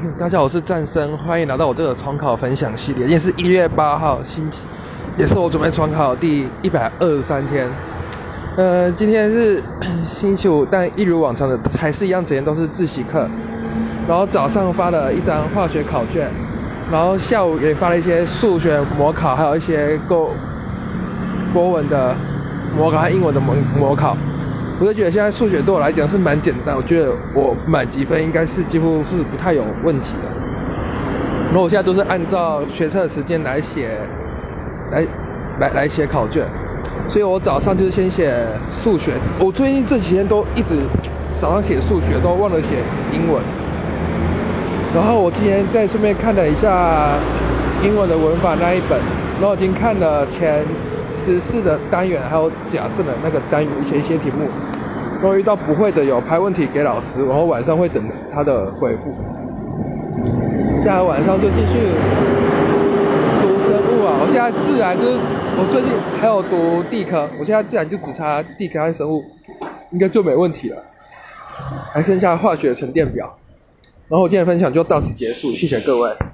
大家好，我是战生，欢迎来到我这个重考分享系列。今天是一月八号，星期，也是我准备重考第一百二十三天。呃，今天是 星期五，但一如往常的，还是一样，整天都是自习课。然后早上发了一张化学考卷，然后下午也发了一些数学模考，还有一些国国文的模考和英文的模模考。我就觉得现在数学对我来讲是蛮简单，我觉得我满级分应该是几乎是不太有问题的。然后我现在都是按照学测时间来写，来来来写考卷，所以我早上就是先写数学。我最近这几天都一直早上写数学，都忘了写英文。然后我今天再顺便看了一下英文的文法那一本，然后已经看了前十四的单元，还有假设的那个单元一些一些题目。如果遇到不会的，有拍问题给老师，然后晚上会等他的回复。接下来晚上就继续读生物啊！我现在自然就是我最近还有读地科，我现在自然就只差地科和生物，应该就没问题了。还剩下化学沉淀表。然后我今天分享就到此结束，谢谢各位。